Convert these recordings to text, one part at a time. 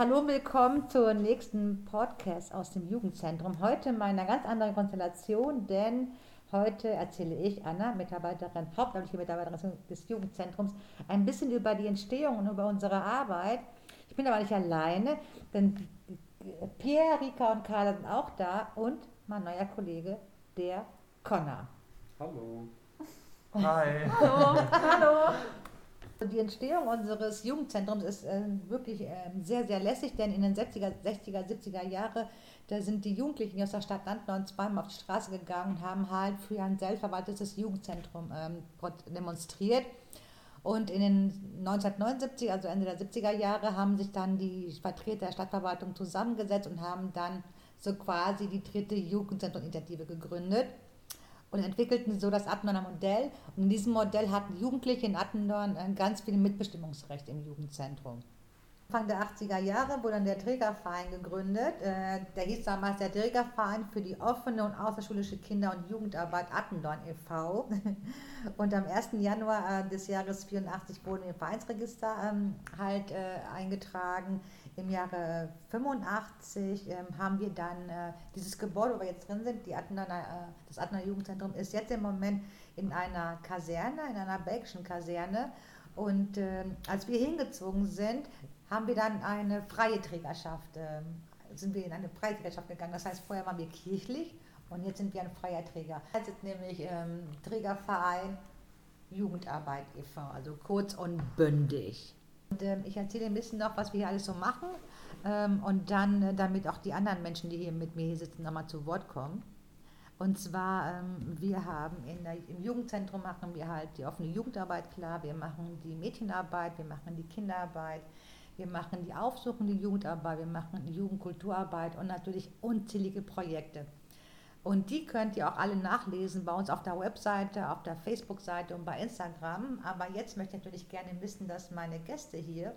Hallo, willkommen zur nächsten Podcast aus dem Jugendzentrum. Heute in einer ganz anderen Konstellation, denn heute erzähle ich, Anna, Mitarbeiterin, hauptamtliche Mitarbeiterin des Jugendzentrums, ein bisschen über die Entstehung und über unsere Arbeit. Ich bin aber nicht alleine, denn Pierre, Rika und Carla sind auch da und mein neuer Kollege, der Connor. Hallo. Hi. Hallo. Hallo. Die Entstehung unseres Jugendzentrums ist äh, wirklich äh, sehr, sehr lässig, denn in den 60er, 60er, 70er Jahren, da sind die Jugendlichen aus der Stadt Landnau zweimal auf die Straße gegangen und haben halt für ein selbstverwaltetes Jugendzentrum ähm, demonstriert. Und in den 1979, also Ende der 70er Jahre, haben sich dann die Vertreter der Stadtverwaltung zusammengesetzt und haben dann so quasi die dritte Jugendzentrum-Initiative gegründet und entwickelten so das Attendorner Modell. Und in diesem Modell hatten Jugendliche in Attendorn ganz viel Mitbestimmungsrecht im Jugendzentrum. Anfang der 80er Jahre wurde dann der Trägerverein gegründet. Äh, der hieß damals der Trägerverein für die offene und außerschulische Kinder- und Jugendarbeit Attendorn e.V. Und am 1. Januar äh, des Jahres 84 wurde im Vereinsregister ähm, halt äh, eingetragen. Im Jahre 85 ähm, haben wir dann dieses Gebäude, wo wir jetzt drin sind, die Attendoner, das Attendoner Jugendzentrum ist jetzt im Moment in einer Kaserne, in einer belgischen Kaserne. Und äh, als wir hingezogen sind, haben wir dann eine freie Trägerschaft, äh, sind wir in eine freie Trägerschaft gegangen. Das heißt, vorher waren wir kirchlich und jetzt sind wir ein freier Träger. Jetzt ist nämlich ähm, Trägerverein Jugendarbeit e.V., also kurz und bündig. Und, ähm, ich erzähle ein bisschen noch, was wir hier alles so machen ähm, und dann, äh, damit auch die anderen Menschen, die hier mit mir hier sitzen, nochmal zu Wort kommen. Und zwar, ähm, wir haben der, im Jugendzentrum machen wir halt die offene Jugendarbeit klar, wir machen die Mädchenarbeit, wir machen die Kinderarbeit, wir machen die aufsuchende Jugendarbeit, wir machen die Jugendkulturarbeit und natürlich unzählige Projekte. Und die könnt ihr auch alle nachlesen bei uns auf der Webseite, auf der Facebook-Seite und bei Instagram. Aber jetzt möchte ich natürlich gerne wissen, dass meine Gäste hier,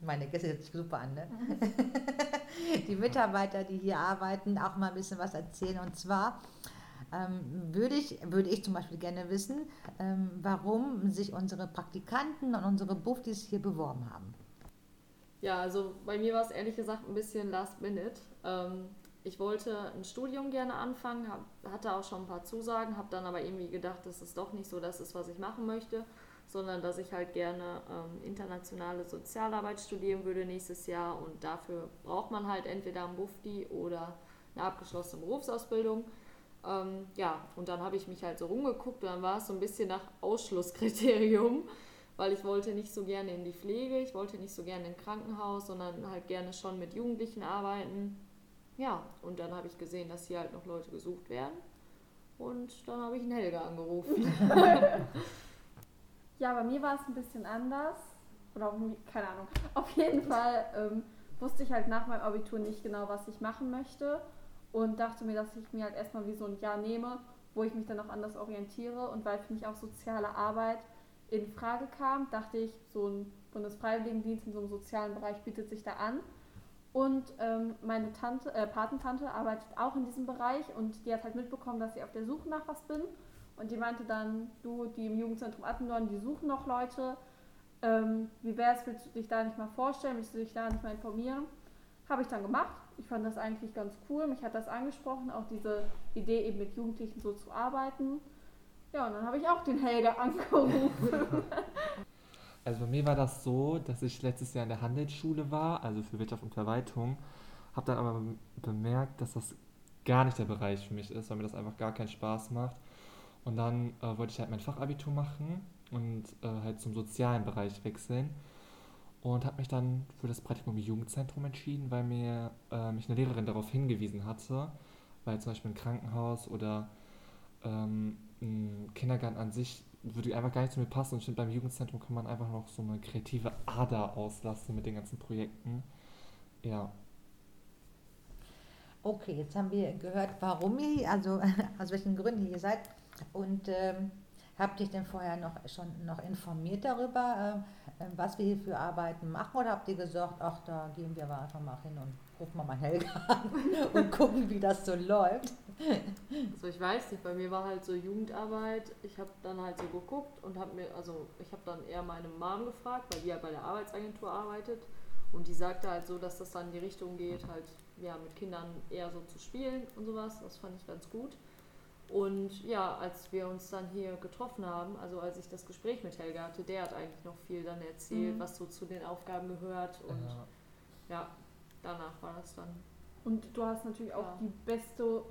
meine Gäste hört sich super an, ne? die Mitarbeiter, die hier arbeiten, auch mal ein bisschen was erzählen. Und zwar ähm, würde, ich, würde ich zum Beispiel gerne wissen, ähm, warum sich unsere Praktikanten und unsere Buffdies hier beworben haben. Ja, also bei mir war es ehrlich gesagt ein bisschen last minute. Ähm, ich wollte ein Studium gerne anfangen, hab, hatte auch schon ein paar Zusagen, habe dann aber irgendwie gedacht, das ist doch nicht so das ist, was ich machen möchte, sondern dass ich halt gerne ähm, internationale Sozialarbeit studieren würde nächstes Jahr und dafür braucht man halt entweder ein Bufdi oder eine abgeschlossene Berufsausbildung. Ähm, ja, und dann habe ich mich halt so rumgeguckt und dann war es so ein bisschen nach Ausschlusskriterium weil ich wollte nicht so gerne in die Pflege, ich wollte nicht so gerne im Krankenhaus, sondern halt gerne schon mit Jugendlichen arbeiten. Ja, und dann habe ich gesehen, dass hier halt noch Leute gesucht werden. Und dann habe ich einen Helga angerufen. ja, bei mir war es ein bisschen anders. Oder keine Ahnung. Auf jeden Fall ähm, wusste ich halt nach meinem Abitur nicht genau, was ich machen möchte. Und dachte mir, dass ich mir halt erstmal wie so ein Jahr nehme, wo ich mich dann auch anders orientiere. Und weil für mich auch soziale Arbeit in Frage kam, dachte ich, so ein Bundesfreiwilligendienst in so einem sozialen Bereich bietet sich da an. Und ähm, meine Tante, äh, Patentante arbeitet auch in diesem Bereich und die hat halt mitbekommen, dass ich auf der Suche nach was bin. Und die meinte dann, du, die im Jugendzentrum Attendorn, die suchen noch Leute. Ähm, wie wäre es, willst du dich da nicht mal vorstellen, willst du dich da nicht mal informieren? Habe ich dann gemacht. Ich fand das eigentlich ganz cool. Mich hat das angesprochen, auch diese Idee eben mit Jugendlichen so zu arbeiten. Ja, und dann habe ich auch den Helga angerufen. Also bei mir war das so, dass ich letztes Jahr in der Handelsschule war, also für Wirtschaft und Verwaltung, habe dann aber bemerkt, dass das gar nicht der Bereich für mich ist, weil mir das einfach gar keinen Spaß macht. Und dann äh, wollte ich halt mein Fachabitur machen und äh, halt zum sozialen Bereich wechseln und habe mich dann für das Praktikum im Jugendzentrum entschieden, weil mir äh, mich eine Lehrerin darauf hingewiesen hatte, weil zum Beispiel ein Krankenhaus oder ähm, ein Kindergarten an sich würde einfach gar nicht zu mir passen. Und ich finde, beim Jugendzentrum kann man einfach noch so eine kreative Ader auslassen mit den ganzen Projekten. Ja. Okay, jetzt haben wir gehört, warum ihr, also aus welchen Gründen ihr seid. Und ähm, habt ihr denn vorher noch schon noch informiert darüber, äh, was wir hier für Arbeiten machen? Oder habt ihr gesagt, ach, da gehen wir einfach mal hin und rufen wir mal Helga an und gucken, wie das so läuft? Also ich weiß nicht, bei mir war halt so Jugendarbeit. Ich habe dann halt so geguckt und habe mir, also ich habe dann eher meine Mom gefragt, weil die ja bei der Arbeitsagentur arbeitet Und die sagte halt so, dass das dann in die Richtung geht, halt ja, mit Kindern eher so zu spielen und sowas. Das fand ich ganz gut. Und ja, als wir uns dann hier getroffen haben, also als ich das Gespräch mit Helga hatte, der hat eigentlich noch viel dann erzählt, Mhm. was so zu den Aufgaben gehört. Und Ja. ja, danach war das dann. Und du hast natürlich auch Ja. die beste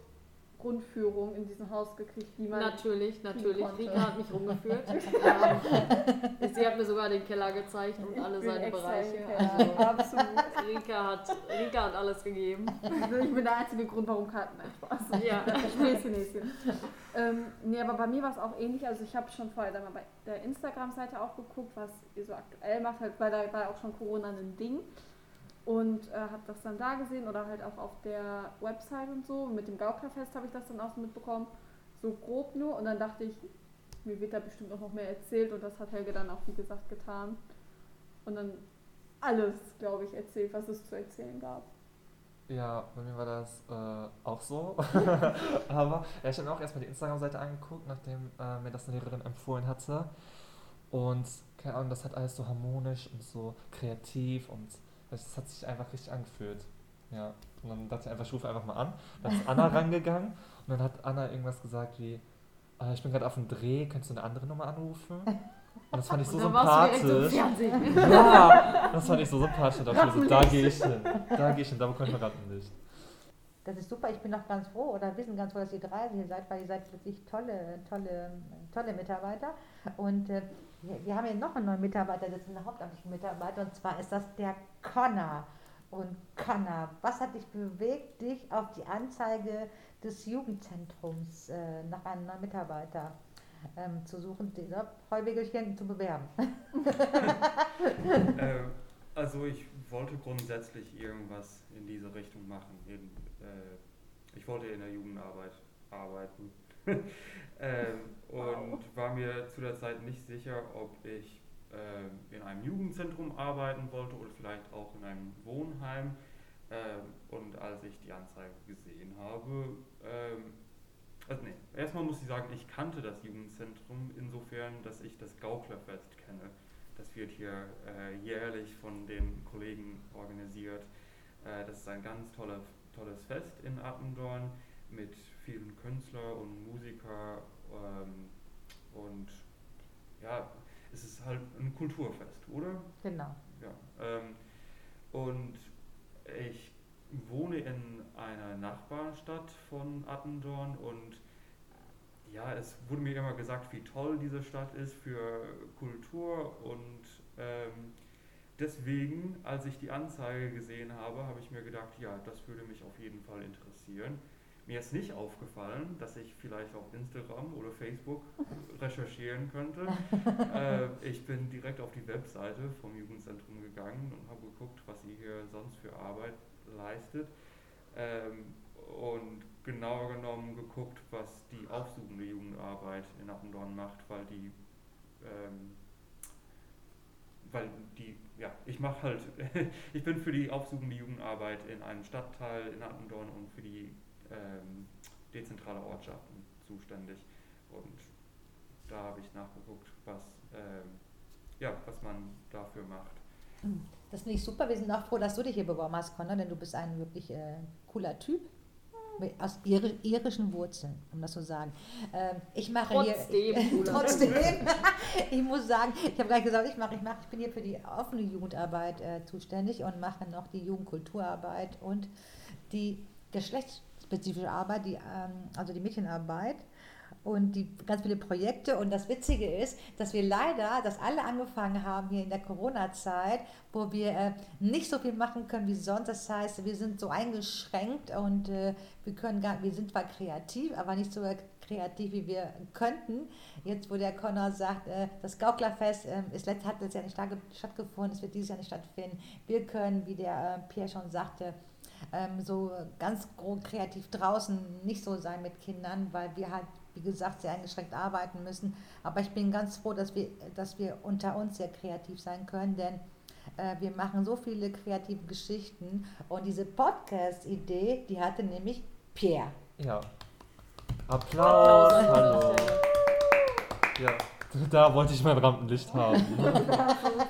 Grundführung in diesem Haus gekriegt, die man. Natürlich, natürlich. konnte. Rika hat mich rumgeführt. ähm, sie hat mir sogar den Keller gezeigt und alle seine Bereiche. Also, Absolut. Rika hat, Rika hat alles gegeben. Ich bin der einzige Grund, warum Karten nein, Spaß. Ja. Späßchen, Häschen. Ähm, nee, aber bei mir war es auch ähnlich. Also ich habe schon vorher mal bei der Instagram-Seite auch geguckt, was ihr so aktuell macht, halt, weil da war auch schon Corona ein Ding. Und äh, habe das dann da gesehen oder halt auch auf der Website und so. Mit dem Gauklerfest habe ich das dann auch so mitbekommen. So grob nur. Und dann dachte ich, mir wird da bestimmt auch noch mehr erzählt. Und das hat Helge dann auch, wie gesagt, getan. Und dann alles, glaube ich, erzählt, was es zu erzählen gab. Ja, bei mir war das äh, auch so. Aber ja, ich habe mir auch erstmal die Instagram-Seite angeguckt, nachdem äh, mir das eine Lehrerin empfohlen hatte. Und keine Ahnung, das hat alles so harmonisch und so kreativ und das hat sich einfach richtig angefühlt. Ja, und dann dachte ich einfach, ich rufe einfach mal an. Dann ist Anna rangegangen und dann hat Anna irgendwas gesagt wie, äh, ich bin gerade auf dem Dreh, könntest du eine andere Nummer anrufen? Und das fand ich so sympathisch. Ja, das fand ich so sympathisch. Da so, gehe ich hin. Da gehe ich hin, da bekomme ich mein Rattenlicht. Das ist super, ich bin auch ganz froh oder wir sind ganz froh, dass ihr drei hier seid, weil ihr seid wirklich tolle, tolle, tolle Mitarbeiter. Und äh, wir, haben ja noch einen neuen Mitarbeiter, das ist ein hauptamtlicher Mitarbeiter, und zwar ist das der Connor. Und Connor, was hat dich bewegt, dich auf die Anzeige des Jugendzentrums äh, nach einem neuen Mitarbeiter ähm, zu suchen, dieser Heuwegelchen zu bewerben? äh, also ich wollte grundsätzlich irgendwas in diese Richtung machen. In, äh, ich wollte in der Jugendarbeit arbeiten. ähm, und Wow. war mir zu der Zeit nicht sicher, ob ich ähm, in einem Jugendzentrum arbeiten wollte oder vielleicht auch in einem Wohnheim. Ähm, und als ich die Anzeige gesehen habe, ähm, also nee, erstmal muss ich sagen, ich kannte das Jugendzentrum insofern, dass ich das Gauklerfest kenne. Das wird hier äh, jährlich von den Kollegen organisiert. Äh, das ist ein ganz toller, tolles Fest in Attendorn mit vielen Künstlern und Musiker ähm, und ja, es ist halt ein Kulturfest, oder? Genau. Ja. Ähm, und ich wohne in einer Nachbarstadt von Attendorn und ja, es wurde mir immer gesagt, wie toll diese Stadt ist für Kultur und ähm, deswegen, als ich die Anzeige gesehen habe, habe ich mir gedacht, ja, das würde mich auf jeden Fall interessieren. Mir ist nicht aufgefallen, dass ich vielleicht auf Instagram oder Facebook recherchieren könnte. äh, ich bin direkt auf die Webseite vom Jugendzentrum gegangen und habe geguckt, was sie hier sonst für Arbeit leistet. Ähm, und genauer genommen geguckt, was die aufsuchende Jugendarbeit in Attendorn macht, weil die, ähm, weil die, ja, ich mache halt, ich bin für die aufsuchende Jugendarbeit in einem Stadtteil in Attendorn und für die ähm, dezentrale Ortschaften zuständig. Und da habe ich nachgeguckt, was, ähm, ja, was man dafür macht. Das finde ich super. Wir sind auch froh, dass du dich hier beworben hast, Connor, denn du bist ein wirklich äh, cooler Typ. Aus iri irischen Wurzeln, um das so zu sagen. Ähm, ich mache Trotzdem, hier. trotzdem. ich muss sagen, ich habe gleich gesagt, ich mache, ich mache, ich bin hier für die offene Jugendarbeit äh, zuständig und mache noch die Jugendkulturarbeit und die geschlechtsspezifische Arbeit, die, ähm, also die Mädchenarbeit und die ganz viele Projekte. Und das Witzige ist, dass wir leider, dass alle angefangen haben hier in der Corona-Zeit, wo wir äh, nicht so viel machen können wie sonst. Das heißt, wir sind so eingeschränkt und äh, wir können gar, wir sind zwar kreativ, aber nicht so kreativ, wie wir könnten. Jetzt, wo der Connor sagt, äh, das Gauklerfest äh, ist hat letztes Jahr nicht statt- stattgefunden, es wird dieses Jahr nicht stattfinden. Wir können, wie der äh, Pierre schon sagte, ähm, so ganz grob kreativ draußen nicht so sein mit Kindern, weil wir halt, wie gesagt, sehr eingeschränkt arbeiten müssen. Aber ich bin ganz froh, dass wir, dass wir unter uns sehr kreativ sein können, denn äh, wir machen so viele kreative Geschichten. Und diese Podcast-Idee, die hatte nämlich Pierre. Ja. Applaus, hallo. Ja, da wollte ich mein Rampenlicht haben.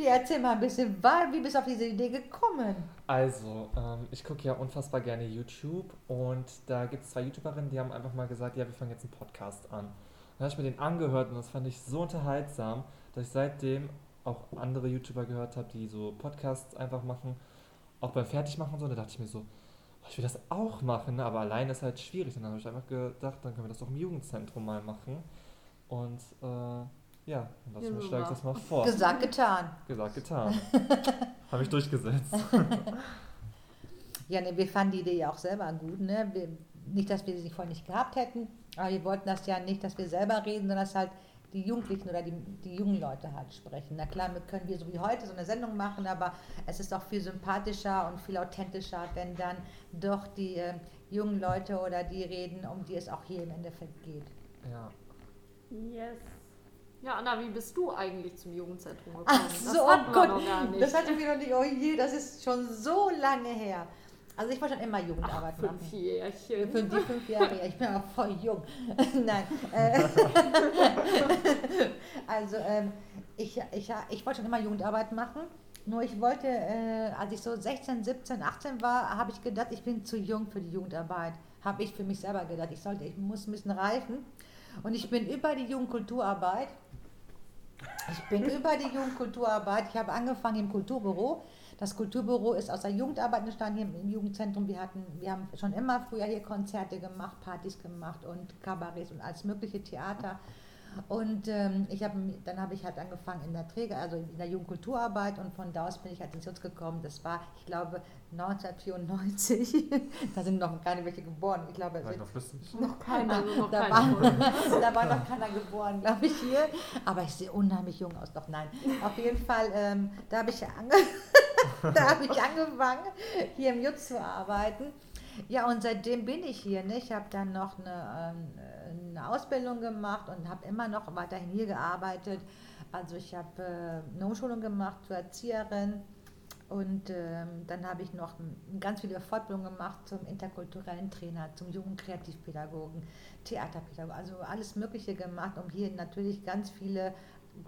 Pierre, erzähl mal ein bisschen, wie bist du auf diese Idee gekommen? Also, ähm, ich gucke ja unfassbar gerne YouTube und da gibt es zwei YouTuberinnen, die haben einfach mal gesagt, ja, wir fangen jetzt einen Podcast an. Dann habe ich mir den angehört und das fand ich so unterhaltsam, dass ich seitdem auch andere YouTuber gehört habe, die so Podcasts einfach machen, auch beim Fertigmachen und so. Da dachte ich mir so, ich will das auch machen, ne, aber alleine ist halt schwierig. Und dann habe ich einfach gedacht, dann können wir das doch im Jugendzentrum mal machen. Und äh, ja, das Ja, schlage ich das mal vor. Gesagt, getan. Gesagt, getan. habe ich durchgesetzt. Ja, ne, wir fanden die Idee ja auch selber gut. Ne? Wir, nicht, dass wir sie vorher nicht gehabt hätten, aber wir wollten das ja nicht, dass wir selber reden, sondern dass halt die Jugendlichen oder die, die jungen Leute halt sprechen. Na klar, wir können wir so wie heute so eine Sendung machen, aber es ist auch viel sympathischer und viel authentischer, wenn dann doch die äh, jungen Leute oder die reden, um die es auch hier im Endeffekt geht. Ja. Yes. Ja, Anna, wie bist du eigentlich zum Jugendzentrum gekommen? Ach das so, hatten oh Gott, noch gar nicht. das hatten wir noch nicht. Oh je, das ist schon so lange her. Also ich wollte schon immer Ach, Jugendarbeit machen. fünf Jährchen. Fünf, die fünf Jahre, ja, ich bin aber voll jung. Nein. Äh, also ähm, ich, ich, ich wollte schon immer Jugendarbeit machen. Nur ich wollte, äh, als ich so 16, 17, 18 war, habe ich gedacht, ich bin zu jung für die Jugendarbeit. Habe ich für mich selber gedacht, ich sollte, ich muss ein bisschen reifen. Und ich bin über die Jugendkulturarbeit. Ich bin über die Jugendkulturarbeit. Ich habe angefangen im Kulturbüro. Das Kulturbüro ist aus der Jugendarbeit entstanden hier im Jugendzentrum. Wir, hatten, wir haben schon immer früher hier Konzerte gemacht, Partys gemacht und Kabarets und alles mögliche Theater. Und ähm, ich hab, dann habe ich halt angefangen in der Träger, also in der Jugendkulturarbeit und von da aus bin ich halt ins Jutz gekommen. Das war, ich glaube, 1994. da sind noch gar nicht welche geboren. Ich glaube, War ich noch noch keiner, also noch da, keiner. war, da war noch keiner geboren, glaube ich, hier. Aber ich sehe unheimlich jung aus. Doch nein. Auf jeden Fall, ähm, da habe ich, ange da hab ich angefangen, hier im Jutz zu arbeiten. Ja, und seitdem bin ich hier. Ne? Ich habe dann noch eine, ähm, eine Ausbildung gemacht und habe immer noch weiterhin hier gearbeitet. Also ich habe äh, eine Umschulung gemacht zur Erzieherin. Und ähm, dann habe ich noch ganz viele Fortbildungen gemacht zum interkulturellen Trainer, zum jungen Kreativpädagogen, Theaterpädagogen, also alles Mögliche gemacht, um hier natürlich ganz viele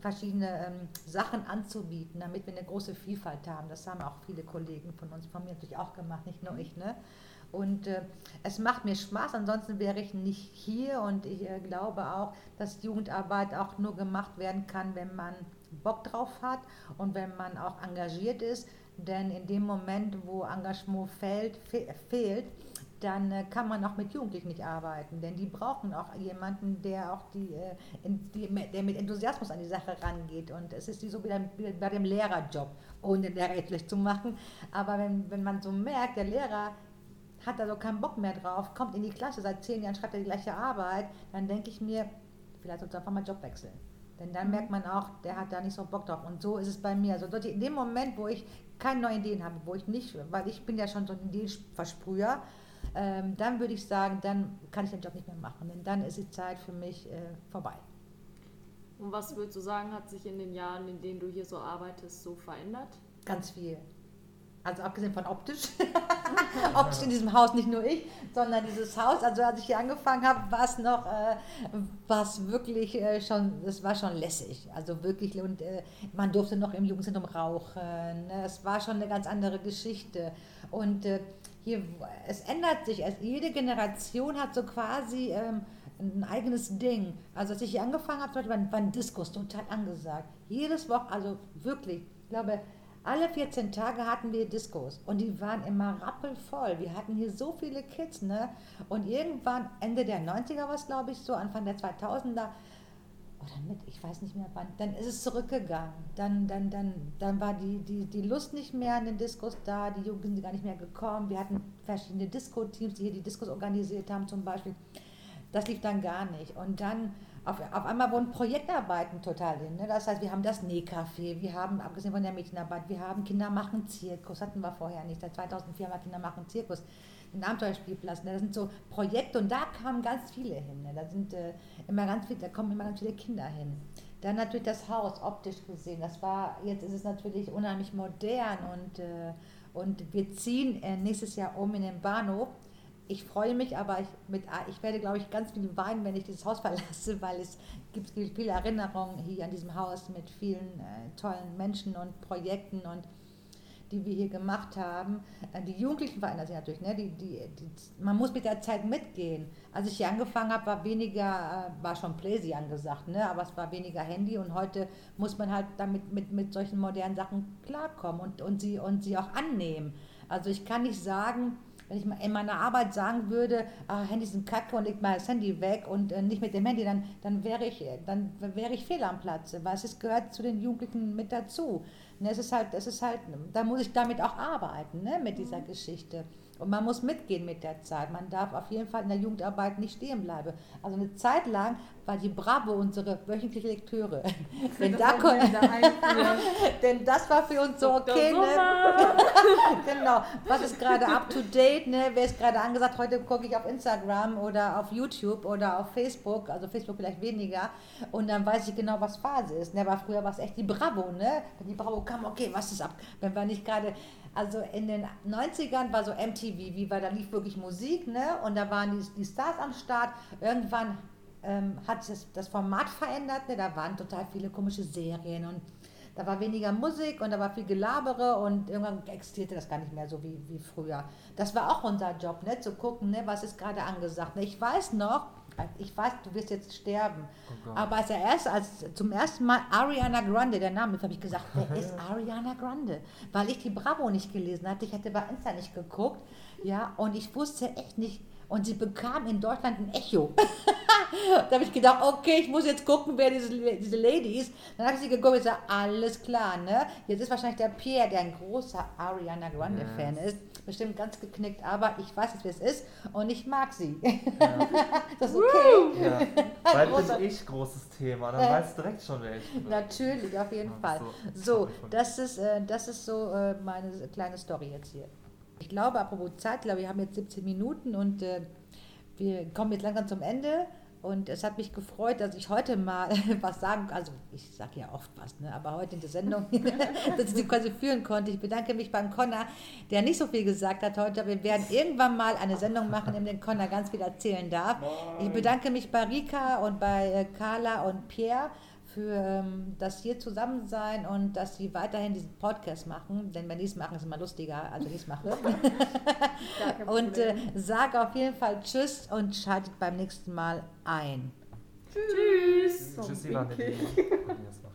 verschiedene ähm, Sachen anzubieten, damit wir eine große Vielfalt haben. Das haben auch viele Kollegen von uns, von mir natürlich auch gemacht, nicht nur ich. Ne? Und äh, es macht mir Spaß, ansonsten wäre ich nicht hier und ich äh, glaube auch, dass Jugendarbeit auch nur gemacht werden kann, wenn man Bock drauf hat und wenn man auch engagiert ist. Denn in dem Moment, wo Engagement fehlt, fe fehlt, dann äh, kann man auch mit Jugendlichen nicht arbeiten. Denn die brauchen auch jemanden, der auch die, äh, in, die, der mit Enthusiasmus an die Sache rangeht. Und es ist wie so wie beim- wie bei dem Lehrerjob, ohne den Lehrer schlecht zu machen. Aber wenn, wenn man so merkt, der Lehrer hat da so keinen Bock mehr drauf, kommt in die Klasse, seit zehn Jahren schreibt er die gleiche Arbeit, dann denke ich mir, vielleicht sollte einfach mal Job wechseln. Denn dann merkt man auch, der hat da nicht so Bock drauf. Und so ist es bei mir. Also in dem Moment, wo ich keine neuen Ideen habe, wo ich nicht, weil ich bin ja schon so ein Ideenversprüher, ähm, dann würde ich sagen, dann kann ich den Job nicht mehr machen. Denn dann ist die Zeit für mich äh, vorbei. Und was würdest du sagen, hat sich in den Jahren, in denen du hier so arbeitest, so verändert? Ganz viel. Also abgesehen von optisch. optisch in diesem Haus nicht nur ich, sondern dieses Haus. Also als ich hier angefangen habe, war es noch, äh, es wirklich äh, schon, es war schon lässig. Also wirklich, und äh, man durfte noch im Jugendzentrum rauchen. Ne? Es war schon eine ganz andere Geschichte. Und äh, hier, es ändert sich. Es, jede Generation hat so quasi ähm, ein eigenes Ding. Also als ich hier angefangen habe, waren, waren Diskos total angesagt. Jedes Woche, also wirklich, ich glaube, alle 14 Tage hatten wir Diskos und die waren immer rappelvoll. Wir hatten hier so viele Kids, ne? Und irgendwann, Ende der 90er war es, glaube ich, so, Anfang der 2000er, oder mit, ich weiß nicht mehr wann, dann ist es zurückgegangen. Dann, dann, dann, dann war die, die, die Lust nicht mehr an den Diskos da, die Jugend sind gar nicht mehr gekommen. Wir hatten verschiedene Disco-Teams, die hier die Diskos organisiert haben zum Beispiel. Das lief dann gar nicht. Und dann auf, auf einmal wurden Projektarbeiten total in. Ne? Das heißt, wir haben das Nähcafé, wir haben, abgesehen von der Mädchenarbeit, wir haben Kinder machen Zirkus, hatten wir vorher nicht. Seit 2004 haben wir Kinder machen Zirkus, einen Abenteuerspielplatz. Ne? Das sind so Projekte und da kamen ganz viele hin. Ne? Da, sind, äh, immer ganz viel, da kommen immer ganz viele Kinder hin. Dann natürlich das Haus, optisch gesehen. Das war, jetzt ist es natürlich unheimlich modern und, äh, und wir ziehen äh, nächstes Jahr um in den Bahnhof ich freue mich, aber ich, mit, ich werde, glaube ich, ganz viel weinen, wenn ich dieses Haus verlasse, weil es gibt viele Erinnerungen hier an diesem Haus mit vielen äh, tollen Menschen und Projekten und die wir hier gemacht haben. Äh, die Jugendlichen verändern sich natürlich. Ne? Die, die, die, man muss mit der Zeit mitgehen. Als ich hier angefangen habe, war weniger, äh, war schon Pläsi angesagt, ne? aber es war weniger Handy und heute muss man halt damit mit, mit solchen modernen Sachen klarkommen und, und, sie, und sie auch annehmen. Also ich kann nicht sagen, wenn ich in meiner Arbeit sagen würde, ah, Handys sind kacke und leg mal das Handy weg und äh, nicht mit dem Handy, dann, dann wäre ich, dann wäre ich fehl am Platze, weil es gehört zu den Jugendlichen mit dazu. Ne, es ist halt, es ist halt, da muss ich damit auch arbeiten, ne, mit dieser mhm. Geschichte. Und man muss mitgehen mit der Zeit. Man darf auf jeden Fall in der Jugendarbeit nicht stehen bleiben. Also eine Zeit lang war die Bravo unsere wöchentliche Lektüre. denn, da denn das war für uns so okay. Ne? genau. Was ist gerade up to date? Ne? Wer ist gerade angesagt? Heute gucke ich auf Instagram oder auf YouTube oder auf Facebook. Also Facebook vielleicht weniger. Und dann weiß ich genau, was Phase ist. Ne? Aber früher war es echt die Bravo. Ne? Wenn die Bravo kam, okay, was ist ab? Wenn wir nicht gerade also in den 90ern war so MTV, wie war, da lief wirklich Musik, ne? Und da waren die, die Stars am Start. Irgendwann ähm, hat sich das, das Format verändert, ne? Da waren total viele komische Serien und da war weniger Musik und da war viel Gelabere und irgendwann existierte das gar nicht mehr so wie, wie früher. Das war auch unser Job, ne? zu gucken, ne? was ist gerade angesagt. Ne? Ich weiß noch, ich weiß, du wirst jetzt sterben. Oh aber als er erst, als zum ersten Mal Ariana Grande, der Name, habe ich gesagt, wer ist Ariana Grande? Weil ich die Bravo nicht gelesen hatte. Ich hatte bei Insta nicht geguckt. Ja, und ich wusste echt nicht. Und sie bekam in Deutschland ein Echo. da habe ich gedacht, okay, ich muss jetzt gucken, wer diese, diese Lady ist. Dann habe ich sie geguckt und gesagt, alles klar, ne? Jetzt ist wahrscheinlich der Pierre, der ein großer Ariana Grande-Fan yes. ist, bestimmt ganz geknickt, aber ich weiß jetzt, wer es ist und ich mag sie. Ja. das ist okay. Ja. Weil bin ich großes Thema, dann äh, weißt du direkt schon, wer ich bin. Natürlich, auf jeden Fall. So, so das, ist, äh, das ist so äh, meine kleine Story jetzt hier. Ich glaube, apropos Zeit, glaube wir haben jetzt 17 Minuten und äh, wir kommen jetzt langsam zum Ende. Und es hat mich gefreut, dass ich heute mal was sagen Also ich sage ja oft was, ne? aber heute in der Sendung, dass ich sie quasi führen konnte. Ich bedanke mich beim Connor, der nicht so viel gesagt hat heute. Wir werden irgendwann mal eine Sendung machen, in der Connor ganz viel erzählen darf. Ich bedanke mich bei Rika und bei äh, Carla und Pierre für ähm, das hier zusammen sein und dass sie weiterhin diesen Podcast machen. Denn wenn die es machen, ist es immer lustiger, als wenn ich es mache. und äh, sage auf jeden Fall Tschüss und schaltet beim nächsten Mal ein. Tschüss. Tschüss, Ivana.